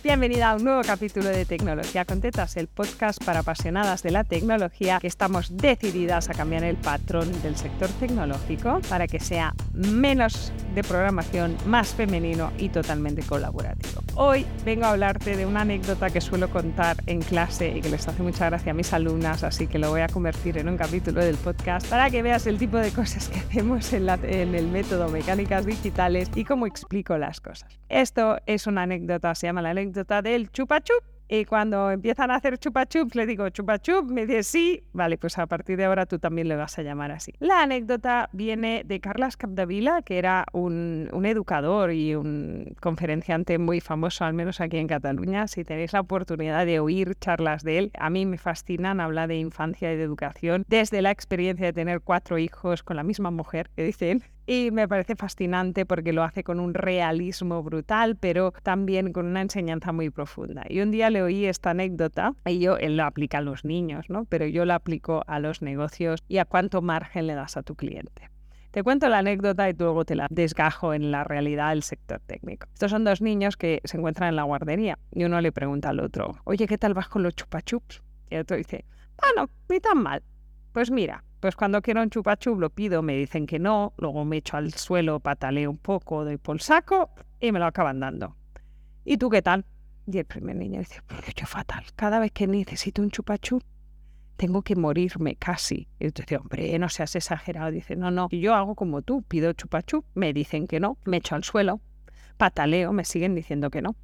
Bienvenida a un nuevo capítulo de Tecnología con Tetas, el podcast para apasionadas de la tecnología que estamos decididas a cambiar el patrón del sector tecnológico para que sea menos de programación, más femenino y totalmente colaborativo. Hoy vengo a hablarte de una anécdota que suelo contar en clase y que les hace mucha gracia a mis alumnas, así que lo voy a convertir en un capítulo del podcast para que veas el tipo de cosas que hacemos en, el método Mecánicas Digitales y cómo explico las cosas. Esto es una anécdota, se llama la anécdota del chupa chup y cuando empiezan a hacer chupa chups, le digo chupa chup, me dice sí, vale, pues a partir de ahora tú también le vas a llamar así. La anécdota viene de Carlas Capdevila, que era un, un, educador y un conferenciante muy famoso, al menos aquí en Cataluña. Si tenéis la oportunidad de oír charlas de él, a mí me fascinan, habla de infancia y de educación, desde la experiencia de tener cuatro hijos con la misma mujer, que dicen, y me parece fascinante porque lo hace con un realismo brutal, pero también con una enseñanza muy profunda. Y un día le oí esta anécdota y yo, él lo aplica a los niños, ¿no? Pero yo lo aplico a los negocios y a cuánto margen le das a tu cliente. Te cuento la anécdota y luego te la desgajo en la realidad del sector técnico. Estos son dos niños que se encuentran en la guardería y uno le pregunta al otro, oye, ¿qué tal vas con los chupachups? Y el otro dice, bueno, ni tan mal. Pues mira, pues cuando quiero un chupachup lo pido, me dicen que no, luego me echo al suelo, pataleo un poco, doy por saco y me lo acaban dando. ¿Y tú qué tal? Y el primer niño dice, pues yo fatal, cada vez que necesito un chupachup tengo que morirme casi. Y dices, hombre, no seas exagerado. Dice, no, no, yo hago como tú, pido chupachup, me dicen que no, me echo al suelo, pataleo, me siguen diciendo que no.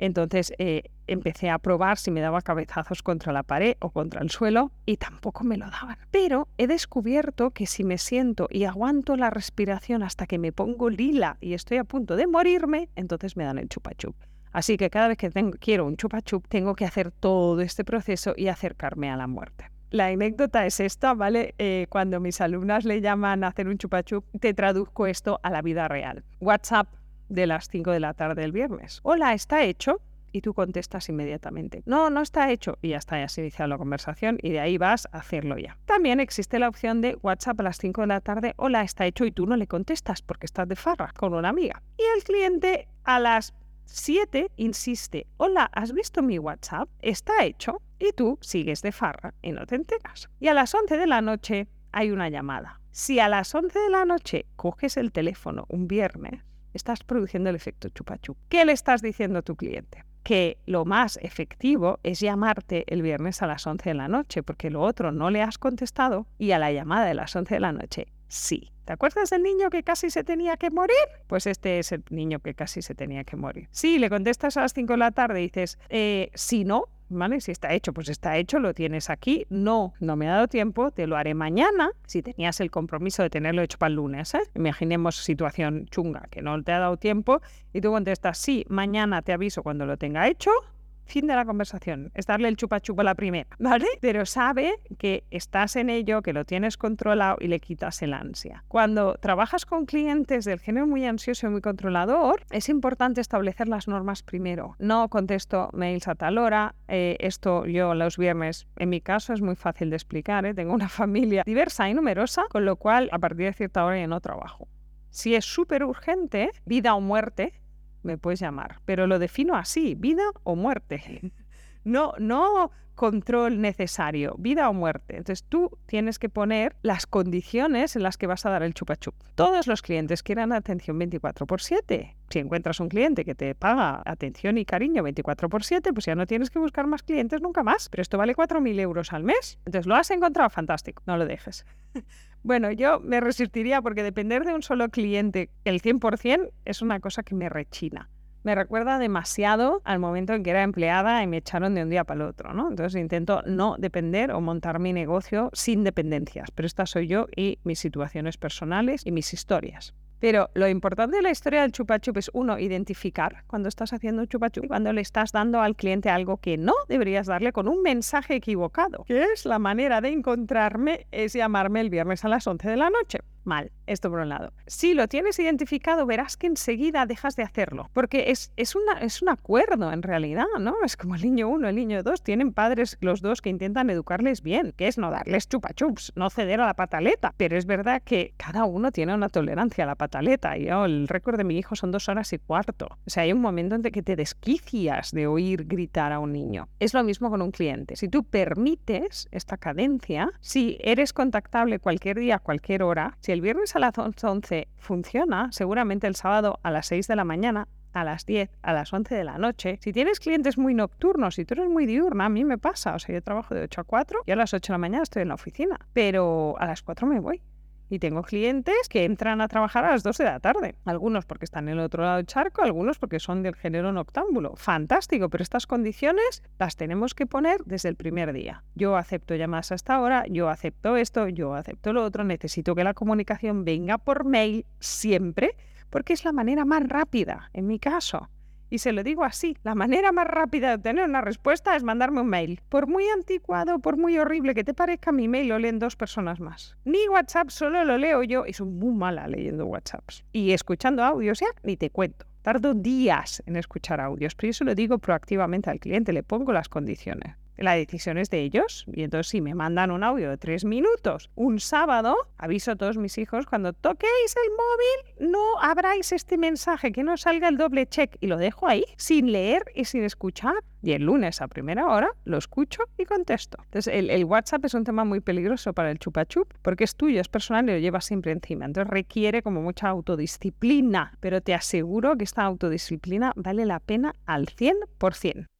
Entonces eh, empecé a probar si me daba cabezazos contra la pared o contra el suelo y tampoco me lo daban. Pero he descubierto que si me siento y aguanto la respiración hasta que me pongo lila y estoy a punto de morirme, entonces me dan el chupachup. Así que cada vez que quiero un chupachup, tengo que hacer todo este proceso y acercarme a la muerte. La anécdota es esta, ¿vale? Eh, cuando mis alumnas le llaman a hacer un chupachup, te traduzco esto a la vida real. WhatsApp de las 5 de la tarde del viernes. Hola, ¿está hecho? Y tú contestas inmediatamente. No, no está hecho. Y ya está, ya se inicia la conversación y de ahí vas a hacerlo ya. También existe la opción de WhatsApp a las 5 de la tarde. Hola, está hecho y tú no le contestas porque estás de farra con una amiga. Y el cliente a las 7 insiste. Hola, ¿has visto mi WhatsApp? Está hecho. Y tú sigues de farra y no te enteras. Y a las 11 de la noche hay una llamada. Si a las 11 de la noche coges el teléfono un viernes, estás produciendo el efecto chupachup. ¿Qué le estás diciendo a tu cliente? Que lo más efectivo es llamarte el viernes a las 11 de la noche, porque lo otro no le has contestado y a la llamada de las 11 de la noche sí. ¿Te acuerdas del niño que casi se tenía que morir? Pues este es el niño que casi se tenía que morir. Sí, le contestas a las 5 de la tarde y dices, eh, si no, ¿vale? Si está hecho, pues está hecho, lo tienes aquí. No, no me ha dado tiempo, te lo haré mañana, si tenías el compromiso de tenerlo hecho para el lunes. ¿eh? Imaginemos situación chunga, que no te ha dado tiempo, y tú contestas, sí, mañana te aviso cuando lo tenga hecho, fin de la conversación, es darle el chupa chupa a la primera, ¿vale? Pero sabe que estás en ello, que lo tienes controlado y le quitas el ansia. Cuando trabajas con clientes del género muy ansioso y muy controlador, es importante establecer las normas primero. No contesto mails a tal hora, eh, esto yo los viernes, en mi caso es muy fácil de explicar, ¿eh? tengo una familia diversa y numerosa, con lo cual a partir de cierta hora ya no trabajo. Si es súper urgente, vida o muerte, me puedes llamar, pero lo defino así, vida o muerte. No, no control necesario, vida o muerte. Entonces tú tienes que poner las condiciones en las que vas a dar el chupachup. Todos los clientes quieran atención 24 por 7. Si encuentras un cliente que te paga atención y cariño 24 por 7, pues ya no tienes que buscar más clientes nunca más. Pero esto vale 4.000 euros al mes. Entonces lo has encontrado fantástico, no lo dejes. Bueno, yo me resistiría porque depender de un solo cliente el 100% es una cosa que me rechina. Me recuerda demasiado al momento en que era empleada y me echaron de un día para el otro, ¿no? Entonces intento no depender o montar mi negocio sin dependencias, pero esta soy yo y mis situaciones personales y mis historias. Pero lo importante de la historia del chupa chup es, uno, identificar cuando estás haciendo un chupa chup cuando le estás dando al cliente algo que no deberías darle con un mensaje equivocado, que es la manera de encontrarme, es llamarme el viernes a las 11 de la noche. Mal, esto por un lado. Si lo tienes identificado, verás que enseguida dejas de hacerlo, porque es, es, una, es un acuerdo en realidad, ¿no? Es como el niño uno, el niño dos, tienen padres los dos que intentan educarles bien, que es no darles chupachups, no ceder a la pataleta, pero es verdad que cada uno tiene una tolerancia a la pataleta. Yo, el récord de mi hijo son dos horas y cuarto. O sea, hay un momento en que te desquicias de oír gritar a un niño. Es lo mismo con un cliente. Si tú permites esta cadencia, si eres contactable cualquier día, cualquier hora, el viernes a las 11 funciona, seguramente el sábado a las 6 de la mañana a las 10, a las 11 de la noche. Si tienes clientes muy nocturnos, si tú eres muy diurna, a mí me pasa. O sea, yo trabajo de 8 a 4 y a las 8 de la mañana estoy en la oficina, pero a las 4 me voy. Y tengo clientes que entran a trabajar a las 2 de la tarde. Algunos porque están en el otro lado del charco, algunos porque son del género noctámbulo. Fantástico, pero estas condiciones las tenemos que poner desde el primer día. Yo acepto llamadas hasta ahora, yo acepto esto, yo acepto lo otro, necesito que la comunicación venga por mail siempre, porque es la manera más rápida, en mi caso. Y se lo digo así, la manera más rápida de obtener una respuesta es mandarme un mail. Por muy anticuado, por muy horrible que te parezca, mi mail lo leen dos personas más. Ni WhatsApp solo lo leo yo y soy muy mala leyendo WhatsApps. Y escuchando audios ya, ni te cuento. Tardo días en escuchar audios, pero yo se lo digo proactivamente al cliente, le pongo las condiciones la decisión es de ellos. Y entonces si me mandan un audio de tres minutos un sábado, aviso a todos mis hijos, cuando toquéis el móvil, no abráis este mensaje, que no salga el doble check. Y lo dejo ahí, sin leer y sin escuchar. Y el lunes a primera hora lo escucho y contesto. Entonces el, WhatsApp es un tema muy peligroso para el chupachup porque es tuyo, es personal y lo llevas siempre encima. Entonces requiere como mucha autodisciplina. Pero te aseguro que esta autodisciplina vale la pena al 100%.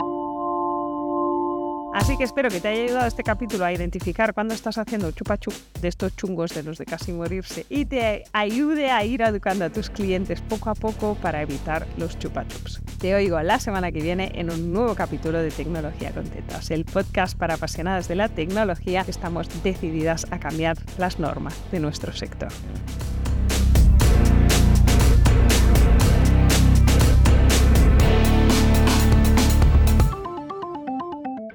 Así que espero que te haya ayudado este capítulo a identificar cuando estás haciendo chupachup de estos chungos de los de casi morirse y te ayude a ir educando a tus clientes poco a poco para evitar los chupachups. Te oigo la semana que viene en un nuevo capítulo de Tecnología con Tetas, el podcast para apasionadas de la tecnología. Estamos decididas a cambiar las normas de nuestro sector.